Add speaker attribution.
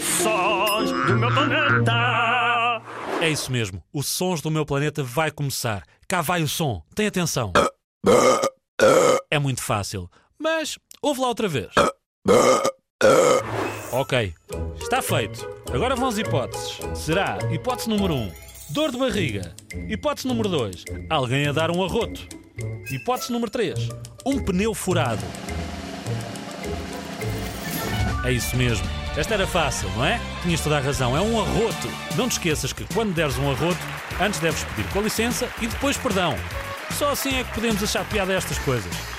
Speaker 1: Sons do meu planeta.
Speaker 2: É isso mesmo. O Sons do Meu Planeta vai começar. Cá vai o som. Tem atenção. É muito fácil. Mas ouve lá outra vez. Ok. Está feito. Agora vão as hipóteses. Será hipótese número 1. Um, dor de barriga. Hipótese número 2. Alguém a dar um arroto. Hipótese número 3. Um pneu furado. É isso mesmo. Esta era fácil, não é? Tinhas toda a razão. É um arroto. Não te esqueças que quando deres um arroto, antes deves pedir com licença e depois perdão. Só assim é que podemos achar piada a estas coisas.